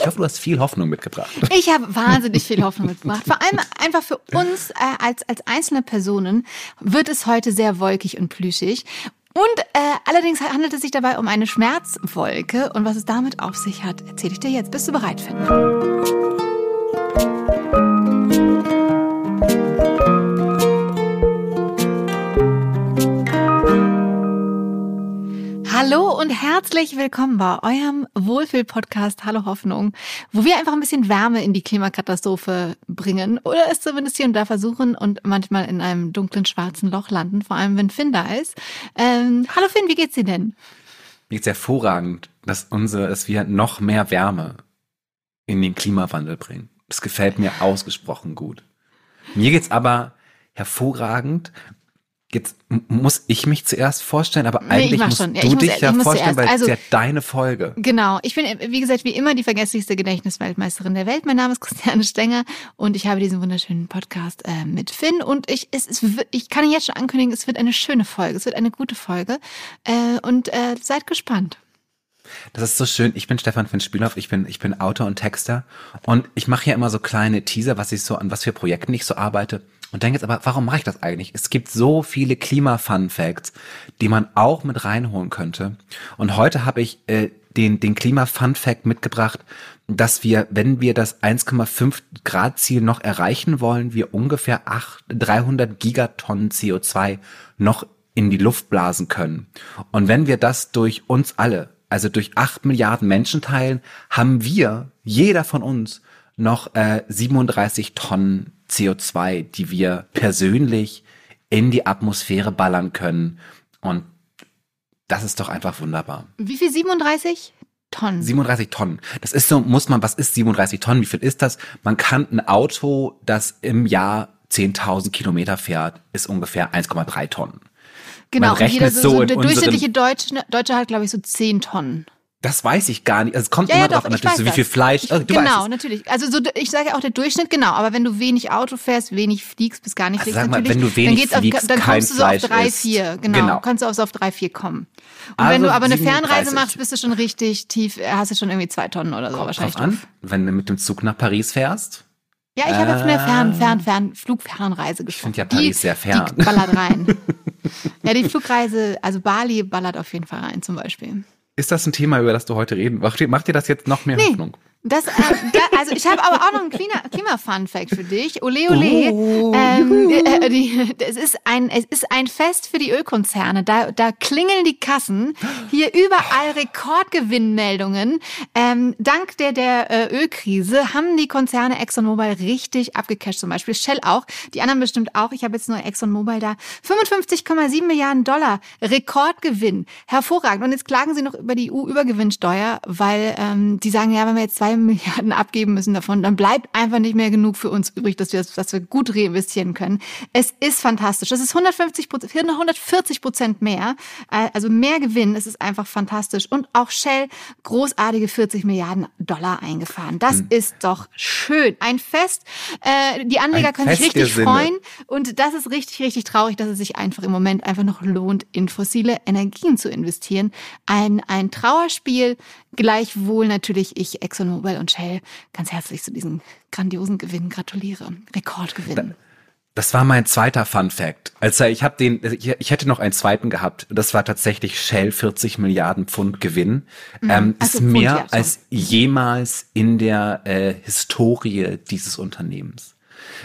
Ich hoffe, du hast viel Hoffnung mitgebracht. Ich habe wahnsinnig viel Hoffnung mitgebracht. Vor allem einfach für uns äh, als, als einzelne Personen wird es heute sehr wolkig und plüschig. Und äh, allerdings handelt es sich dabei um eine Schmerzwolke. Und was es damit auf sich hat, erzähle ich dir jetzt. Bist du bereit, Finn? Hallo und herzlich willkommen bei eurem Wohlfühl-Podcast Hallo Hoffnung, wo wir einfach ein bisschen Wärme in die Klimakatastrophe bringen oder es zumindest hier und da versuchen und manchmal in einem dunklen schwarzen Loch landen, vor allem wenn Finn da ist. Ähm, hallo Finn, wie geht's dir denn? Mir geht's hervorragend, dass unsere, dass wir noch mehr Wärme in den Klimawandel bringen. Das gefällt mir ausgesprochen gut. Mir geht's aber hervorragend, Jetzt muss ich mich zuerst vorstellen, aber eigentlich musst schon. Ja, du dich ja vorstellen, weil also, es ja deine Folge. Genau. Ich bin, wie gesagt, wie immer die vergesslichste Gedächtnisweltmeisterin der Welt. Mein Name ist Christiane Stenger und ich habe diesen wunderschönen Podcast äh, mit Finn und ich, es, es, ich kann jetzt schon ankündigen, es wird eine schöne Folge, es wird eine gute Folge äh, und äh, seid gespannt. Das ist so schön. Ich bin Stefan Finn Spielhoff, ich bin, ich bin Autor und Texter und ich mache ja immer so kleine Teaser, was ich so, an was für Projekten ich so arbeite. Und denke jetzt aber, warum mache ich das eigentlich? Es gibt so viele Klima-Fun-Facts, die man auch mit reinholen könnte. Und heute habe ich äh, den, den Klima-Fun-Fact mitgebracht, dass wir, wenn wir das 1,5 Grad Ziel noch erreichen wollen, wir ungefähr 8, 300 Gigatonnen CO2 noch in die Luft blasen können. Und wenn wir das durch uns alle, also durch 8 Milliarden Menschen teilen, haben wir, jeder von uns, noch äh, 37 Tonnen CO2, die wir persönlich in die Atmosphäre ballern können. Und das ist doch einfach wunderbar. Wie viel? 37? Tonnen. 37 Tonnen. Das ist so, muss man, was ist 37 Tonnen? Wie viel ist das? Man kann ein Auto, das im Jahr 10.000 Kilometer fährt, ist ungefähr 1,3 Tonnen. Genau, man rechnet jeder, so, so so der durchschnittliche Deutsche, Deutsche hat, glaube ich, so 10 Tonnen. Das weiß ich gar nicht. Also es kommt Ja, immer ja, drauf an, ich natürlich, so wie viel Fleisch. Ich, du genau, natürlich. Also so, ich sage ja auch der Durchschnitt, genau. Aber wenn du wenig Auto fährst, wenig fliegst, bis gar nicht Also fliegst, sag mal, wenn du wenig dann, fliegst, auf, dann kein kommst du so auf drei, vier. Genau, Genau. kannst du auf, so auf drei, vier kommen. Und Also wenn du aber eine 37. Fernreise machst, bist du schon richtig tief, äh, hast du schon irgendwie zwei Tonnen oder so Kommt wahrscheinlich. drauf an, wenn du mit dem Zug nach Paris fährst. Ja, ich habe von der Fern, Fern, Fern, Flugfernreise gesprochen. find ja Paris die, sehr fern. Die ballert rein. ja, die Flugreise, also Bali ballert auf jeden Fall rein zum Beispiel. Ist das ein Thema, über das du heute reden? Macht dir, das jetzt noch mehr Hoffnung? Das, äh, da, also ich habe aber auch noch einen Klima- Klima-Fun-Fact für dich. Ole, ole. Oh, ähm, äh, die, es, ist ein, es ist ein Fest für die Ölkonzerne. Da, da klingeln die Kassen. Hier überall Rekordgewinnmeldungen. Ähm, dank der, der äh, Ölkrise haben die Konzerne ExxonMobil richtig abgecasht. Zum Beispiel Shell auch. Die anderen bestimmt auch. Ich habe jetzt nur ExxonMobil da. 55,7 Milliarden Dollar. Rekordgewinn. Hervorragend. Und jetzt klagen sie noch über die EU-Übergewinnsteuer, weil ähm, die sagen, ja, wenn wir jetzt zwei Milliarden abgeben müssen davon, dann bleibt einfach nicht mehr genug für uns übrig, dass wir, dass wir gut reinvestieren können. Es ist fantastisch. Das ist 150 Prozent, 140 Prozent mehr, äh, also mehr Gewinn. Es ist einfach fantastisch. Und auch Shell großartige 40 Milliarden Dollar eingefahren. Das Hm. ist doch schön. Ein Fest. Äh, die Anleger Ein können sich Fest richtig freuen. Und das ist richtig, richtig traurig, dass es sich einfach im Moment einfach noch lohnt, in fossile Energien zu investieren. Ein, ein Trauerspiel, gleichwohl natürlich ich ExxonMobil und Shell ganz herzlich zu diesem grandiosen Gewinn gratuliere. Rekordgewinn. Das war mein zweiter Fun Fact. Also ich habe den, ich, ich hätte noch einen zweiten gehabt. Das war tatsächlich Shell 40 Milliarden Pfund Gewinn. Ähm, Ach so, ist Pfund, mehr ja, so. als jemals in der äh, Historie dieses Unternehmens.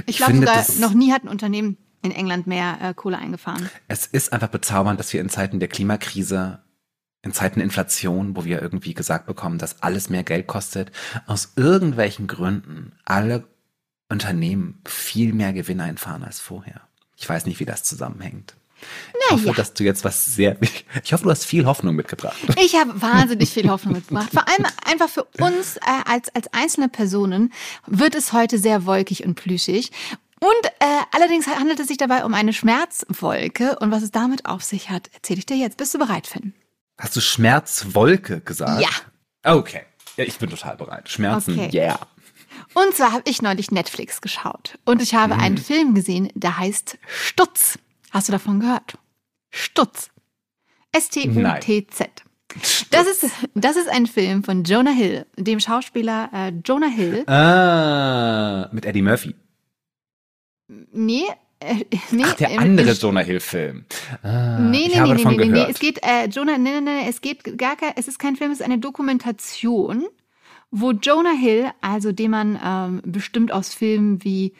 Ich glaube sogar, das- noch nie hat ein Unternehmen in England mehr äh, Kohle eingefahren. Es ist einfach bezaubernd, dass wir in Zeiten der Klimakrise, in Zeiten Inflation, wo wir irgendwie gesagt bekommen, dass alles mehr Geld kostet, aus irgendwelchen Gründen alle Unternehmen viel mehr Gewinn einfahren als vorher. Ich weiß nicht, wie das zusammenhängt. Ich hoffe, dass du jetzt was sehr, ich hoffe, du hast viel Hoffnung mitgebracht. Ich habe wahnsinnig viel Hoffnung mitgebracht. Vor allem einfach für uns äh, als, als einzelne Personen wird es heute sehr wolkig und plüschig. Und äh, allerdings handelt es sich dabei um eine Schmerzwolke. Und was es damit auf sich hat, erzähle ich dir jetzt. Bist du bereit, Finn? Hast du Schmerzwolke gesagt? Ja. Okay. Ja, ich bin total bereit. Schmerzen, Okay. yeah. Und zwar habe ich neulich Netflix geschaut. Und ich habe einen Film gesehen, der heißt Stutz. Hast du davon gehört? Stutz. S-T-U-T-Z. Das ist, das ist ein Film von Jonah Hill, dem Schauspieler äh, Jonah Hill. Ah, mit Eddie Murphy. Nee, äh, nee, Ach, der andere ich- Jonah Hill-Film. Ah, Nee, nee, nee, nee, nee, nee, es geht, äh, Jonah, nee, nee, nee, es geht gar kein, es ist kein Film, es ist eine Dokumentation, wo Jonah Hill, also den man ähm, bestimmt aus Filmen wie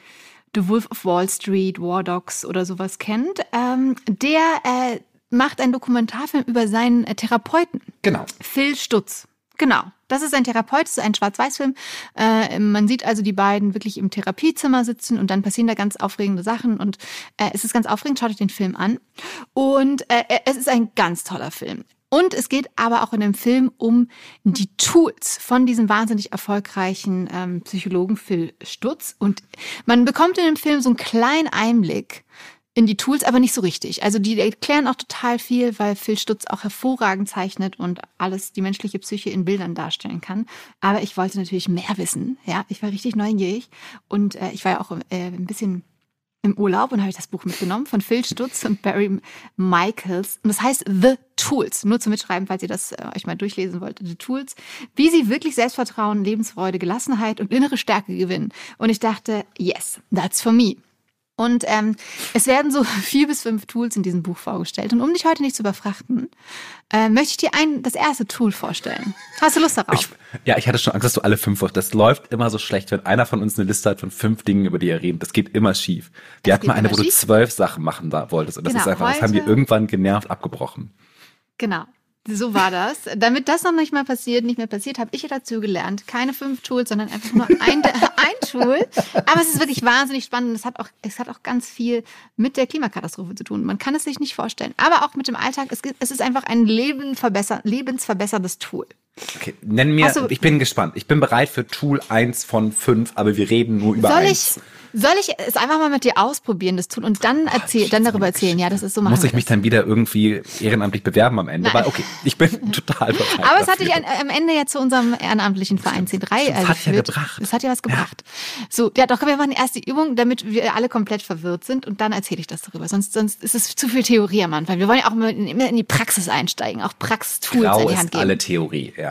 The Wolf of Wall Street, War Dogs oder sowas kennt, ähm, der äh, macht einen Dokumentarfilm über seinen äh, Therapeuten. Genau. Phil Stutz. Genau. Das ist ein Therapeut, das ist ein Schwarz-Weiß-Film. Äh, man sieht also die beiden wirklich im Therapiezimmer sitzen und dann passieren da ganz aufregende Sachen und äh, es ist ganz aufregend. Schaut euch den Film an. Und äh, es ist ein ganz toller Film. Und es geht aber auch in dem Film um die Tools von diesem wahnsinnig erfolgreichen ähm, Psychologen Phil Stutz. Und man bekommt in dem Film so einen kleinen Einblick in die Tools, aber nicht so richtig. Also die erklären auch total viel, weil Phil Stutz auch hervorragend zeichnet und alles die menschliche Psyche in Bildern darstellen kann. Aber ich wollte natürlich mehr wissen. Ja, ich war richtig neugierig und äh, ich war ja auch äh, ein bisschen im Urlaub und habe ich das Buch mitgenommen von Phil Stutz und Barry Michaels. Und das heißt The Tools. Nur zum Mitschreiben, falls ihr das äh, euch mal durchlesen wollt. The Tools. Wie sie wirklich Selbstvertrauen, Lebensfreude, Gelassenheit und innere Stärke gewinnen. Und ich dachte, yes, that's for me. Und ähm, es werden so vier bis fünf Tools in diesem Buch vorgestellt. Und um dich heute nicht zu überfrachten, äh, möchte ich dir ein, das erste Tool vorstellen. Hast du Lust darauf? Ich, ja, ich hatte schon Angst, dass du alle fünf hast. Das läuft immer so schlecht, wenn einer von uns eine Liste hat von fünf Dingen, über die er redet. Das geht immer schief. Wir hatten mal eine, wo du schief. zwölf Sachen machen da wolltest. Und das Genau, ist einfach, das haben wir irgendwann genervt abgebrochen. Genau. So war das. Damit das noch nicht mal passiert, nicht mehr passiert, habe ich ja dazu gelernt. Keine fünf Tools, sondern einfach nur ein, ein Tool. Aber es ist wirklich wahnsinnig spannend. Es hat auch, es hat auch ganz viel mit der Klimakatastrophe zu tun. Man kann es sich nicht vorstellen. Aber auch mit dem Alltag. Es, es ist einfach ein Leben verbesser, lebensverbesserndes Tool. Okay, nenn mir, Hast du- ich bin gespannt. Ich bin bereit für Tool eins von fünf, aber wir reden nur über Soll eins. ich, soll ich es einfach mal mit dir ausprobieren, das Tool, und dann erzähl, dann darüber erzählen? Ja, das ist so Muss ich mich dann wieder irgendwie ehrenamtlich bewerben am Ende? Nein. Weil, okay, ich bin total bereit. Aber es hat dafür. dich ein, am Ende ja zu unserem ehrenamtlichen Verein C3 äh, Das hat ja geführt. gebracht. Das hat ja was gebracht. So, ja, doch, wir machen erst die Übung, damit wir alle komplett verwirrt sind und dann erzähle ich das darüber. Sonst, sonst ist es zu viel Theorie am Anfang. Wir wollen ja auch immer in, immer in die Praxis einsteigen, auch Praxistools Grau in die Hand ist geben. alle Theorie, ja.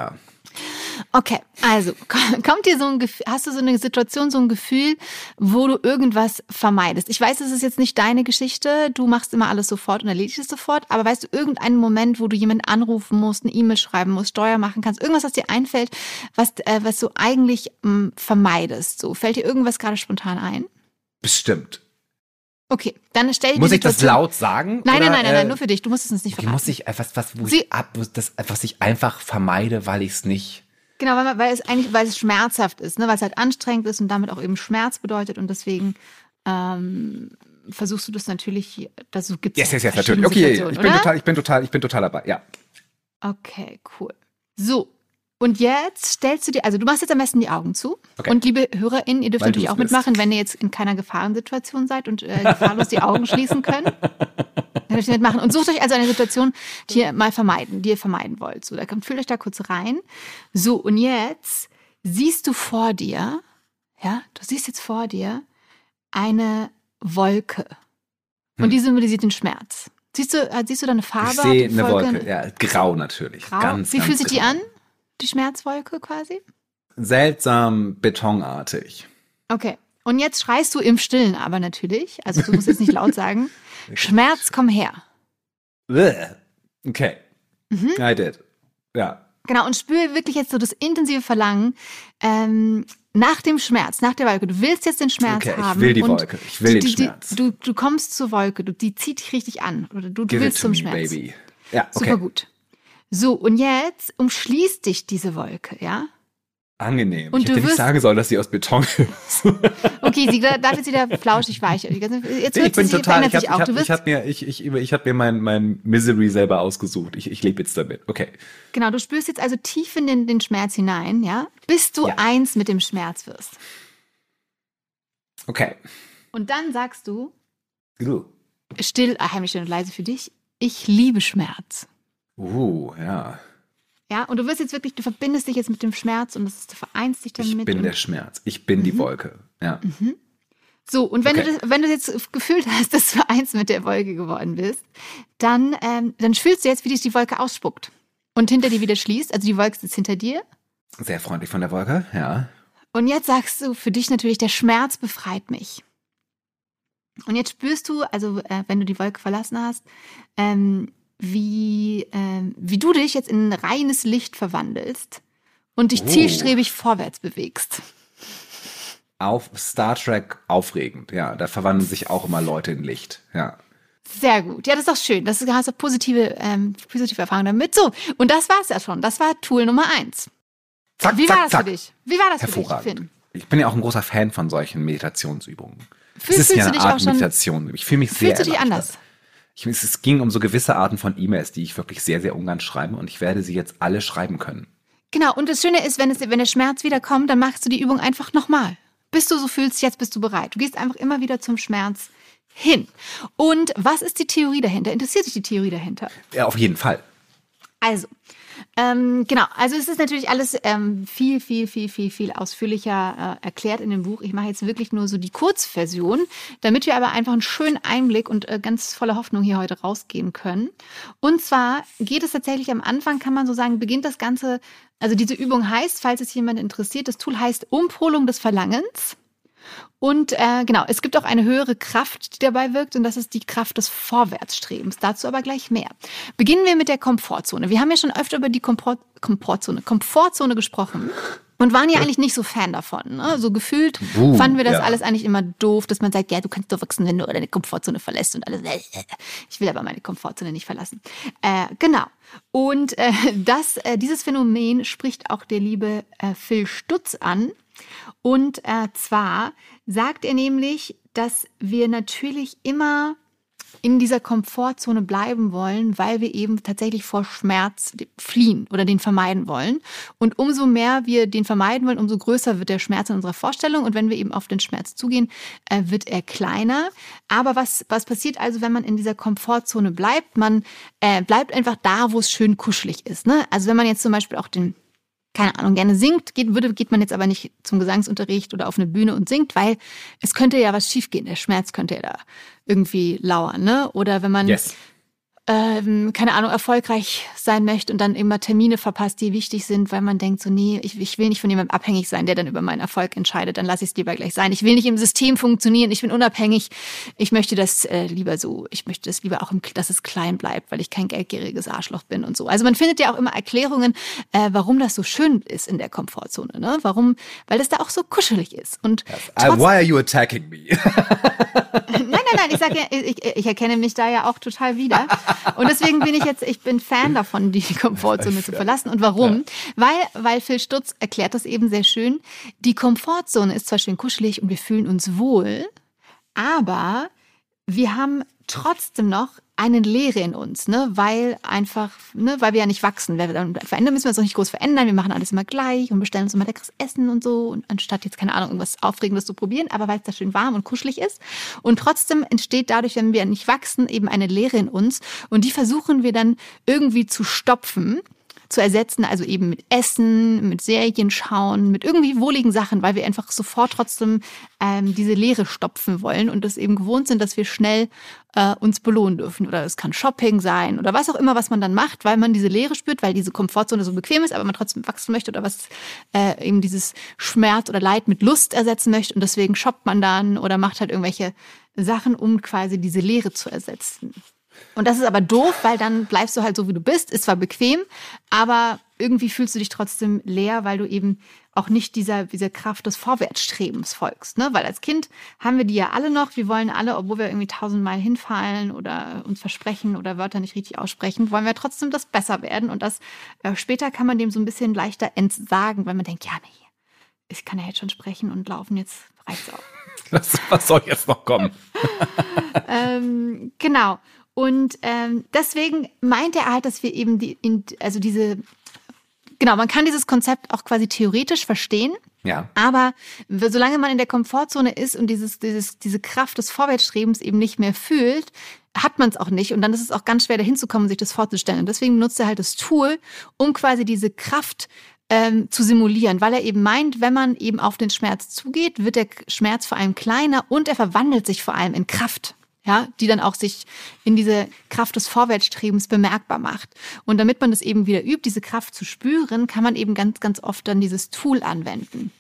Okay, also kommt dir so ein Gefühl, hast du so eine Situation, so ein Gefühl, wo du irgendwas vermeidest? Ich weiß, es ist jetzt nicht deine Geschichte, du machst immer alles sofort und erledigst es sofort, aber weißt du irgendeinen Moment, wo du jemanden anrufen musst, eine E-Mail schreiben musst, Steuer machen kannst, irgendwas, was dir einfällt, was, äh, was du eigentlich mh, vermeidest? So, fällt dir irgendwas gerade spontan ein? Bestimmt. Okay, dann stell dir Muss ich das laut sagen? Nein, oder, nein, nein, nein, äh, nein, nur für dich. Du musst es uns nicht verraten. muss ich etwas, was, wo Sie- ich ab, das, was ich einfach vermeide, weil ich es nicht. Genau, weil, man- weil es eigentlich, weil es schmerzhaft ist, ne? weil es halt anstrengend ist und damit auch eben Schmerz bedeutet und deswegen ähm, versuchst du das natürlich, das so gibt's Yes, ja yes, yes, verschiedene natürlich. Okay, ich bin oder? total, ich bin total, ich bin total dabei. Ja. Okay, cool. So. Und jetzt stellst du dir, also du machst jetzt am besten die Augen zu. Okay. Und liebe HörerInnen, ihr dürft Weil natürlich auch mitmachen, wenn ihr jetzt in keiner Gefahrensituation seid und äh, gefahrlos die Augen schließen könnt. Dann dürft ihr mitmachen. Und sucht euch also eine Situation, die ihr mal vermeiden, die ihr vermeiden wollt. So, da kommt, fühlt euch da kurz rein. So, und jetzt siehst du vor dir, ja, du siehst jetzt vor dir eine Wolke. Und die symbolisiert den Schmerz. Siehst du, äh, siehst du da eine Farbe? Ich sehe die eine Wolke. Ja, grau natürlich. Grau. Ganz, Wie ganz fühlt sich die grau. an? Die Schmerzwolke quasi? Seltsam betonartig. Okay. Und jetzt schreist du im Stillen aber natürlich, also du musst jetzt nicht laut sagen, Schmerz, komm her. Okay. Mhm. I did. Ja. Genau, und spüre wirklich jetzt so das intensive Verlangen ähm, nach dem Schmerz, nach der Wolke. Du willst jetzt den Schmerz Okay, ich haben. will die Wolke. Ich will die, den die, Schmerz. Du, du kommst zur Wolke, du, die zieht dich richtig an. Oder du, du willst zum me, Schmerz. baby. Ja, Super okay. gut. So, und jetzt umschließt dich diese Wolke, ja? Angenehm. Und ich du hätte nicht sagen sollen, dass sie aus Beton ist. Okay, sie darf jetzt wieder flauschig weich. Jetzt wird ich bin sie, total, ich habe hab, Du hab mir, ich, ich, ich hab mir mein, mein Misery selber ausgesucht. Ich, ich lebe jetzt damit. Okay. genau, du spürst jetzt also tief in den, den Schmerz hinein, ja? Bis du Ja. eins mit dem Schmerz wirst. Okay. Und dann sagst du, Uh, still, heimlich still und leise für dich, ich liebe Schmerz. Uh ja. Ja, und du wirst jetzt wirklich, du verbindest dich jetzt mit dem Schmerz und das ist, du vereinst dich Ich damit. bin und, der Schmerz. Ich bin Mhm. die Wolke. Ja. so, und wenn, Okay. du das, wenn du jetzt gefühlt hast, dass du eins mit der Wolke geworden bist, dann, ähm, dann fühlst du jetzt, wie dich die Wolke ausspuckt. und hinter dir wieder schließt. Also die Wolke ist hinter dir. Sehr freundlich von der Wolke, ja. Und jetzt sagst du für dich natürlich, der Schmerz befreit mich. Und jetzt spürst du, also äh, wenn du die Wolke verlassen hast, ähm, wie, äh, wie du dich jetzt in reines Licht verwandelst und dich Oh. zielstrebig vorwärts bewegst. Auf Star Trek aufregend, ja. Da verwandeln sich auch immer Leute in Licht, ja. Sehr gut. Ja, das ist doch schön. Das hast du positive, ähm, positive Erfahrungen damit. So, und das war's ja schon. Das war Tool Nummer eins. Zack, Wie zack, war das zack. für dich? Wie war das für dich, Hervorragend. Finn? Ich bin ja auch ein großer Fan von solchen Meditationsübungen. Fühl- es ist fühlst ja du eine dich Art auch schon- Meditation. Ich fühle mich sehr Fühlst du dich anders? Ich, es ging um so gewisse Arten von E-Mails, die ich wirklich sehr, sehr ungern schreibe und ich werde sie jetzt alle schreiben können. Genau, und das Schöne ist, wenn, es, wenn der Schmerz wiederkommt, dann machst du die Übung einfach nochmal. Bis du so fühlst, jetzt bist du bereit. Du gehst einfach immer wieder zum Schmerz hin. Und was ist die Theorie dahinter? Interessiert dich die Theorie dahinter? Ja, auf jeden Fall. Also, ähm, genau, also es ist natürlich alles ähm, viel, viel, viel, viel, viel ausführlicher äh, erklärt in dem Buch. Ich mache jetzt wirklich nur so die Kurzversion, damit wir aber einfach einen schönen Einblick und äh, ganz voller Hoffnung hier heute rausgehen können. Und zwar geht es tatsächlich am Anfang, kann man so sagen, beginnt das Ganze, also diese Übung heißt, falls es jemand interessiert, das Tool heißt Umpolung des Verlangens. Und äh, genau, es gibt auch eine höhere Kraft, die dabei wirkt, und das ist die Kraft des Vorwärtsstrebens. Dazu aber gleich mehr. Beginnen wir mit der Komfortzone. Wir haben ja schon öfter über die Komport Komfortzone, Komfortzone gesprochen. Und waren ja eigentlich nicht so Fan davon. Ne? So gefühlt Uh, fanden wir das ja. alles eigentlich immer doof, dass man sagt, ja, du kannst doch wachsen, wenn du deine Komfortzone verlässt und alles. Ich will aber meine Komfortzone nicht verlassen. Äh, genau. Und äh, das, äh, dieses Phänomen spricht auch der liebe äh, Phil Stutz an. Und äh, zwar sagt er nämlich, dass wir natürlich immer in dieser Komfortzone bleiben wollen, weil wir eben tatsächlich vor Schmerz fliehen oder den vermeiden wollen. Und umso mehr wir den vermeiden wollen, umso größer wird der Schmerz in unserer Vorstellung. Und wenn wir eben auf den Schmerz zugehen, äh, wird er kleiner. Aber was, was passiert also, wenn man in dieser Komfortzone bleibt? Man äh, bleibt einfach da, wo es schön kuschelig ist. Ne? Also wenn man jetzt zum Beispiel auch den keine Ahnung, gerne singt, geht, würde, geht man jetzt aber nicht zum Gesangsunterricht oder auf eine Bühne und singt, weil es könnte ja was schiefgehen. Der Schmerz könnte ja da irgendwie lauern, ne? Oder wenn man Yes. Ähm, keine Ahnung, erfolgreich sein möchte und dann immer Termine verpasst, die wichtig sind, weil man denkt so, nee, ich, ich will nicht von jemandem abhängig sein, der dann über meinen Erfolg entscheidet, dann lasse ich es lieber gleich sein. Ich will nicht im System funktionieren, ich bin unabhängig. Ich möchte das äh, lieber so, ich möchte das lieber auch, im, dass es klein bleibt, weil ich kein geldgieriges Arschloch bin und so. Also man findet ja auch immer Erklärungen, äh, warum das so schön ist in der Komfortzone, ne? Warum? Weil es da auch so kuschelig ist. Und Uh, why are you attacking me? Nein, nein, nein, ich sage ja, ich, ich erkenne mich da ja auch total wieder. Und deswegen bin ich jetzt, ich bin Fan davon, die Komfortzone zu verlassen. Und warum? Weil, weil Phil Stutz erklärt das eben sehr schön. Die Komfortzone ist zwar schön kuschelig und wir fühlen uns wohl, aber wir haben trotzdem noch eine Leere in uns, ne, weil einfach, ne, weil wir ja nicht wachsen. Wir, verändern müssen wir uns auch nicht groß verändern. Wir machen alles immer gleich und bestellen uns immer leckeres Essen und so, und anstatt jetzt keine Ahnung irgendwas Aufregendes zu probieren, aber weil es da schön warm und kuschelig ist. Und trotzdem entsteht dadurch, wenn wir nicht wachsen, eben eine Leere in uns und die versuchen wir dann irgendwie zu stopfen zu ersetzen, also eben mit Essen, mit Serien schauen, mit irgendwie wohligen Sachen, weil wir einfach sofort trotzdem ähm, diese Leere stopfen wollen und das eben gewohnt sind, dass wir schnell äh, uns belohnen dürfen. Oder es kann Shopping sein oder was auch immer, was man dann macht, weil man diese Leere spürt, weil diese Komfortzone so bequem ist, aber man trotzdem wachsen möchte oder was äh, eben dieses Schmerz oder Leid mit Lust ersetzen möchte und deswegen shoppt man dann oder macht halt irgendwelche Sachen, um quasi diese Leere zu ersetzen. Und das ist aber doof, weil dann bleibst du halt so, wie du bist. Ist zwar bequem, aber irgendwie fühlst du dich trotzdem leer, weil du eben auch nicht dieser, dieser Kraft des Vorwärtsstrebens folgst. Ne? Weil als Kind haben wir die ja alle noch. Wir wollen alle, obwohl wir irgendwie tausendmal hinfallen oder uns versprechen oder Wörter nicht richtig aussprechen, wollen wir trotzdem das besser werden. Und das äh, später kann man dem so ein bisschen leichter entsagen, weil man denkt, ja, nee, ich kann ja jetzt schon sprechen und laufen, jetzt reicht's auch. Was, soll jetzt noch kommen? ähm, genau. Und ähm, deswegen meint er halt, dass wir eben die, in, also diese, genau, man kann dieses Konzept auch quasi theoretisch verstehen. Ja. Aber solange man in der Komfortzone ist und dieses, dieses, diese Kraft des Vorwärtsstrebens eben nicht mehr fühlt, hat man es auch nicht. Und dann ist es auch ganz schwer, dahin zu kommen, sich das vorzustellen. Und deswegen benutzt er halt das Tool, um quasi diese Kraft ähm, zu simulieren, weil er eben meint, wenn man eben auf den Schmerz zugeht, wird der Schmerz vor allem kleiner und er verwandelt sich vor allem in Kraft. Ja, die dann auch sich in diese Kraft des Vorwärtsstrebens bemerkbar macht. Und damit man das eben wieder übt, diese Kraft zu spüren, kann man eben ganz, ganz oft dann dieses Tool anwenden.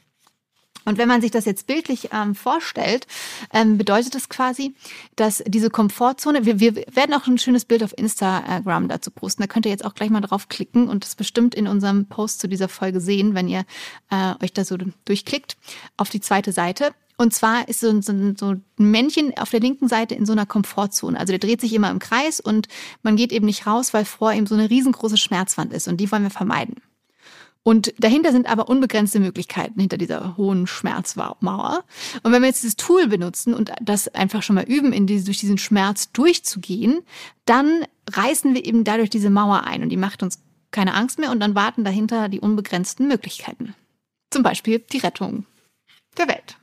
Und wenn man sich das jetzt bildlich ähm, vorstellt, ähm, bedeutet das quasi, dass diese Komfortzone, wir, wir werden auch ein schönes Bild auf Instagram dazu posten, da könnt ihr jetzt auch gleich mal drauf klicken und das bestimmt in unserem Post zu dieser Folge sehen, wenn ihr äh, euch da so durchklickt, auf die zweite Seite. Und zwar ist so, so, so ein Männchen auf der linken Seite in so einer Komfortzone. Also der dreht sich immer im Kreis und man geht eben nicht raus, weil vor ihm so eine riesengroße Schmerzwand ist und die wollen wir vermeiden. Und dahinter sind aber unbegrenzte Möglichkeiten hinter dieser hohen Schmerzmauer. Und wenn wir jetzt dieses Tool benutzen und das einfach schon mal üben, in diese, durch diesen Schmerz durchzugehen, dann reißen wir eben dadurch diese Mauer ein und die macht uns keine Angst mehr und dann warten dahinter die unbegrenzten Möglichkeiten. Zum Beispiel die Rettung der Welt.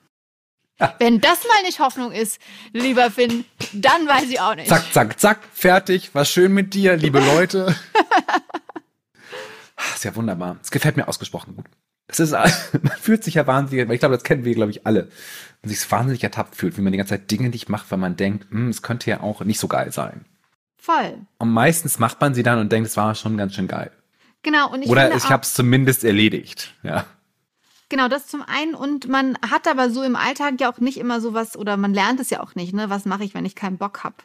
Wenn das mal nicht Hoffnung ist, lieber Finn, dann weiß ich auch nicht. Zack, zack, zack, fertig. War schön mit dir, liebe Leute. ist ja wunderbar. Es gefällt mir ausgesprochen gut. Das ist, man fühlt sich ja wahnsinnig, weil ich glaube, das kennen wir, glaube ich, alle. Man sich wahnsinnig ertappt fühlt, wie man die ganze Zeit Dinge nicht macht, weil man denkt, hm, es könnte ja auch nicht so geil sein. Voll. Und meistens macht man sie dann und denkt, es war schon ganz schön geil. Genau. Und ich Oder ich habe es zumindest erledigt. Ja. Genau, das zum einen. Und man hat aber so im Alltag ja auch nicht immer sowas, oder man lernt es ja auch nicht, ne? Was mache ich, wenn ich keinen Bock habe?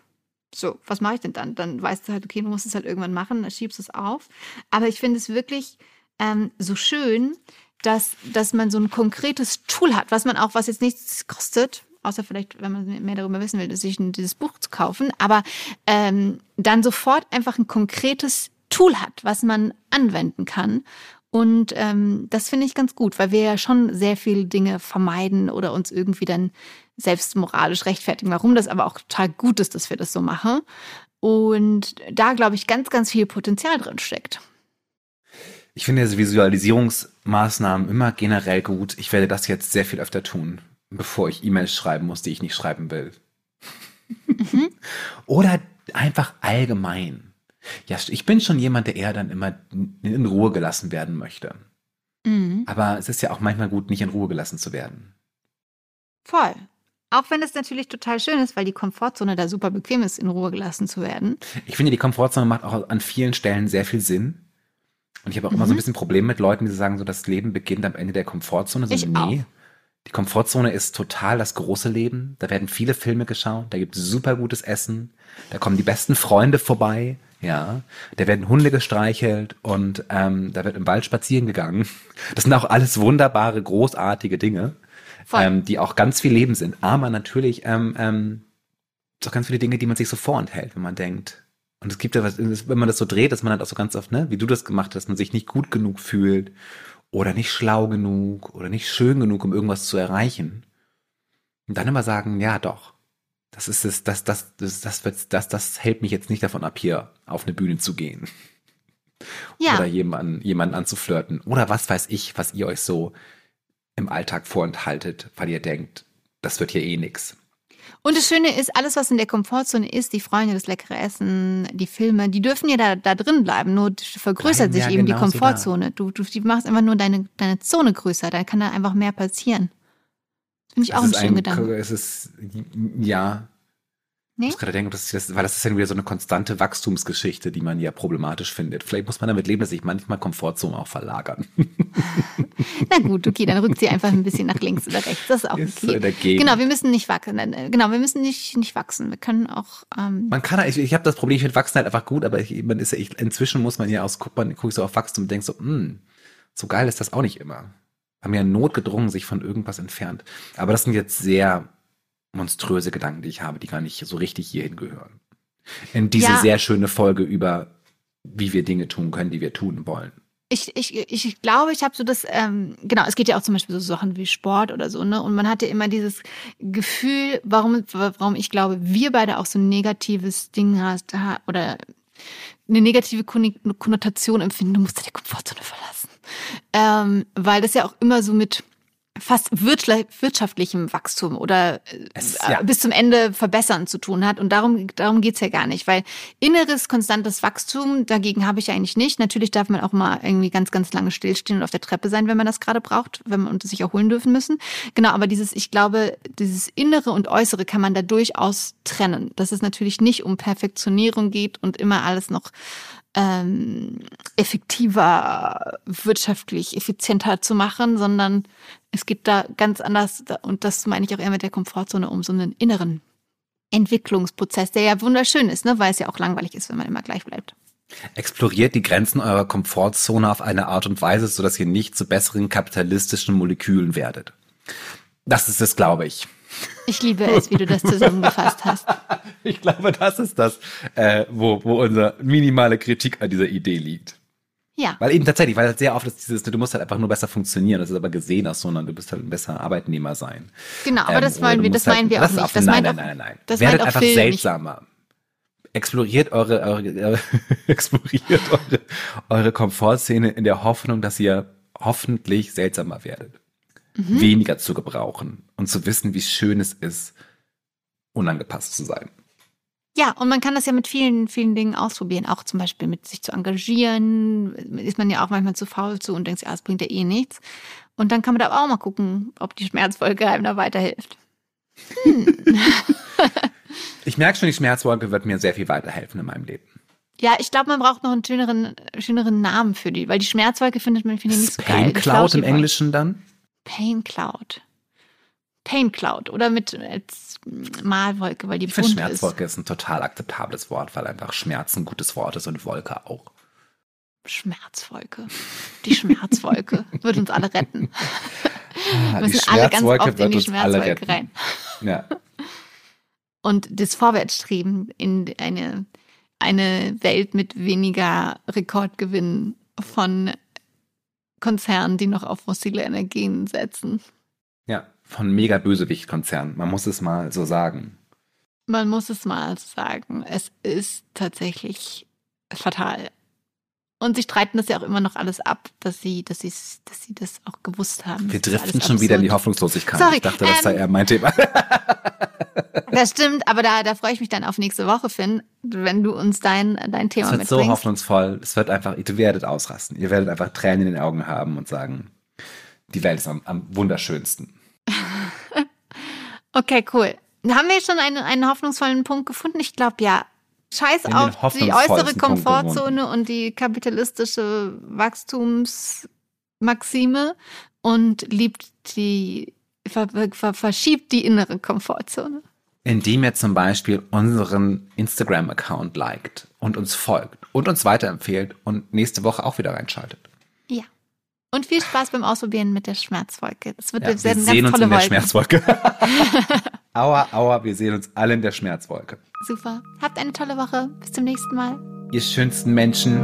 So, was mache ich denn dann? Dann weißt du halt, okay, du musst es halt irgendwann machen, dann schiebst du es auf. Aber ich finde es wirklich ähm, so schön, dass, dass man so ein konkretes Tool hat, was man auch, was jetzt nichts kostet, außer vielleicht, wenn man mehr darüber wissen will, sich dieses Buch zu kaufen, aber ähm, dann sofort einfach ein konkretes Tool hat, was man anwenden kann. Und ähm, das finde ich ganz gut, weil wir ja schon sehr viele Dinge vermeiden oder uns irgendwie dann selbst moralisch rechtfertigen, warum das aber auch total gut ist, dass wir das so machen. Und da, glaube ich, ganz, ganz viel Potenzial drin steckt. Ich finde diese Visualisierungsmaßnahmen immer generell gut. Ich werde das jetzt sehr viel öfter tun, bevor ich E-Mails schreiben muss, die ich nicht schreiben will. Mhm. Oder einfach allgemein. Ja, ich bin schon jemand, der eher dann immer in Ruhe gelassen werden möchte. Mhm. Aber es ist ja auch manchmal gut, nicht in Ruhe gelassen zu werden. Voll. Auch wenn es natürlich total schön ist, weil die Komfortzone da super bequem ist, in Ruhe gelassen zu werden. Ich finde, die Komfortzone macht auch an vielen Stellen sehr viel Sinn. Und ich habe auch mhm. immer so ein mhm. bisschen Probleme mit Leuten, die sagen, so das Leben beginnt am Ende der Komfortzone. So, ich nee. Auch. Die Komfortzone ist total das große Leben. Da werden viele Filme geschaut, da gibt es super gutes Essen, da kommen die besten Freunde vorbei, ja. Da werden Hunde gestreichelt und ähm, da wird im Wald spazieren gegangen. Das sind auch alles wunderbare, großartige Dinge ähm, die auch ganz viel Leben sind. Aber natürlich ähm, ähm, auch ganz viele Dinge, die man sich so vorenthält, wenn man denkt. Und es gibt ja was, wenn man das so dreht, dass man halt auch so ganz oft, ne, wie du das gemacht hast, man sich nicht gut genug fühlt oder nicht schlau genug oder nicht schön genug, um irgendwas zu erreichen. Und dann immer sagen, ja doch, das ist es, das, das, das, das, das, das, das hält mich jetzt nicht davon ab, hier auf eine Bühne zu gehen. Ja. Oder jemanden, jemanden anzuflirten. Oder was weiß ich, was ihr euch so im Alltag vorenthaltet, weil ihr denkt, das wird hier eh nix. Und das Schöne ist, alles, was in der Komfortzone ist, die Freunde, das leckere Essen, die Filme, die dürfen ja da, da drin bleiben. Nur vergrößert sich ja, eben genau die Komfortzone. Du, du die machst einfach nur deine, deine Zone größer. Da kann da einfach mehr passieren. Finde ich auch ein schöner Gedanke. Es ist, ja, Nee? Ich muss gerade denken, das ist, weil das ist ja wieder so eine konstante Wachstumsgeschichte, die man ja problematisch findet. Vielleicht muss man damit leben, dass sich manchmal Komfortzonen auch verlagern. Na gut, okay, dann rückt sie einfach ein bisschen nach links oder rechts. Das ist auch ist okay. Dagegen. Genau, wir müssen nicht wachsen. Äh, genau, wir müssen nicht, nicht wachsen. Wir können auch. Ähm man kann, ich, ich habe das Problem, ich finde Wachsen halt einfach gut, aber ich, man ist ja, ich, inzwischen muss man ja aus, guck, man guckt so auf Wachstum und denkt so, hm, so geil ist das auch nicht immer. Haben ja notgedrungen sich von irgendwas entfernt. Aber das sind jetzt sehr monströse Gedanken, die ich habe, die gar nicht so richtig hierhin gehören. In diese ja. sehr schöne Folge über, wie wir Dinge tun können, die wir tun wollen. Ich, ich, ich glaube, ich habe so das, ähm, genau, es geht ja auch zum Beispiel so Sachen wie Sport oder so, ne? Und man hat ja immer dieses Gefühl, warum, warum ich glaube, wir beide auch so ein negatives Ding hast oder eine negative Konnotation empfinden, du musst dir die Komfortzone verlassen. Ähm, weil das ja auch immer so mit fast wirtschaftlichem Wachstum oder Es- äh, ja. bis zum Ende verbessern zu tun hat. Und darum, darum geht's ja gar nicht, weil inneres, konstantes Wachstum, dagegen habe ich eigentlich nicht. Natürlich darf man auch mal irgendwie ganz, ganz lange stillstehen und auf der Treppe sein, wenn man das gerade braucht, wenn man und sich erholen dürfen müssen. Genau, aber dieses, ich glaube, dieses Innere und Äußere kann man da durchaus trennen. Dass es natürlich nicht um Perfektionierung geht und immer alles noch ähm, effektiver, wirtschaftlich effizienter zu machen, sondern es geht da ganz anders, und das meine ich auch eher mit der Komfortzone, um so einen inneren Entwicklungsprozess, der ja wunderschön ist, ne, weil es ja auch langweilig ist, wenn man immer gleich bleibt. Exploriert die Grenzen eurer Komfortzone auf eine Art und Weise, sodass ihr nicht zu besseren kapitalistischen Molekülen werdet. Das ist es, glaube ich. Ich liebe es, wie du das zusammengefasst hast. Ich glaube, das ist das, äh, wo, wo unsere minimale Kritik an dieser Idee liegt. Ja, Weil eben tatsächlich, weil halt sehr oft ist dieses, du musst halt einfach nur besser funktionieren, das ist aber gesehen aus, sondern du bist halt ein besser Arbeitnehmer sein. genau, aber Ähm, das du wir, das halt- meinen wir auch nicht. Das nein, nein, nein, nein, nein. das Werdet einfach nicht. seltsamer. Exploriert eure, eure, eure exploriert eure, eure Komfortzone in der Hoffnung, dass ihr hoffentlich seltsamer werdet. Mhm. Weniger zu gebrauchen und zu wissen, wie schön es ist, unangepasst zu sein. Ja, und man kann das ja mit vielen, vielen Dingen ausprobieren. Auch zum Beispiel mit sich zu engagieren. Ist man ja auch manchmal zu faul zu und denkt ah, das bringt ja eh nichts. Und dann kann man da auch mal gucken, ob die Schmerzfolge einem da weiterhilft. Ich merke schon, die Schmerzwolke wird mir sehr viel weiterhelfen in meinem Leben. Ja, ich glaube, man braucht noch einen schöneren, schöneren Namen für die, weil die Schmerzwolke findet man finde ich nicht so geil. Cloud im. Englischen dann? Pain Cloud. Pain Cloud oder mit als Malwolke, weil die Ich finde bunt ist. Schmerzwolke ist ein total akzeptables Wort, weil einfach Schmerz ein gutes Wort ist und Wolke auch. Schmerzwolke. Die Schmerzwolke wird uns alle retten. Ah, Wir müssen alle ganz oft in die Schmerzwolke rein. Ja. Und das Vorwärtsstreben in eine, eine Welt mit weniger Rekordgewinn von Konzernen, die noch auf fossile Energien setzen. ja, von mega Bösewicht-Konzernen. Man muss es mal so sagen. Man muss es mal sagen, es ist tatsächlich fatal. Und sie streiten das ja auch immer noch alles ab, dass sie, dass sie, dass sie das auch gewusst haben. Wir driften schon wieder in die. Hoffnungslosigkeit. Sorry, ich dachte, das sei ähm, eher mein Thema. Das stimmt, aber da, da freue ich mich dann auf nächste Woche, Finn, wenn du uns dein, dein Thema Es wird so mitbringst. hoffnungsvoll. Es wird einfach, ihr werdet ausrasten. Ihr werdet einfach Tränen in den Augen haben und sagen, die Welt ist am, am wunderschönsten. Okay, cool. Haben wir schon einen, einen hoffnungsvollen Punkt gefunden? Ich glaube, ja. Scheiß auf die äußere Komfortzone und die kapitalistische Wachstumsmaxime und liebt die, ver, ver, verschiebt die innere Komfortzone. Indem ihr zum Beispiel unseren Instagram-Account liked und uns folgt und uns weiterempfehlt und nächste Woche auch wieder reinschaltet. Ja. Und viel Spaß beim Ausprobieren mit der Schmerzwolke. Es wird Ja, wir werden sehen ganz uns tolle in der Wolken. Schmerzwolke. Aua, aua, wir sehen uns alle in der Schmerzwolke. Super. Habt eine tolle Woche. Bis zum nächsten Mal. Ihr schönsten Menschen.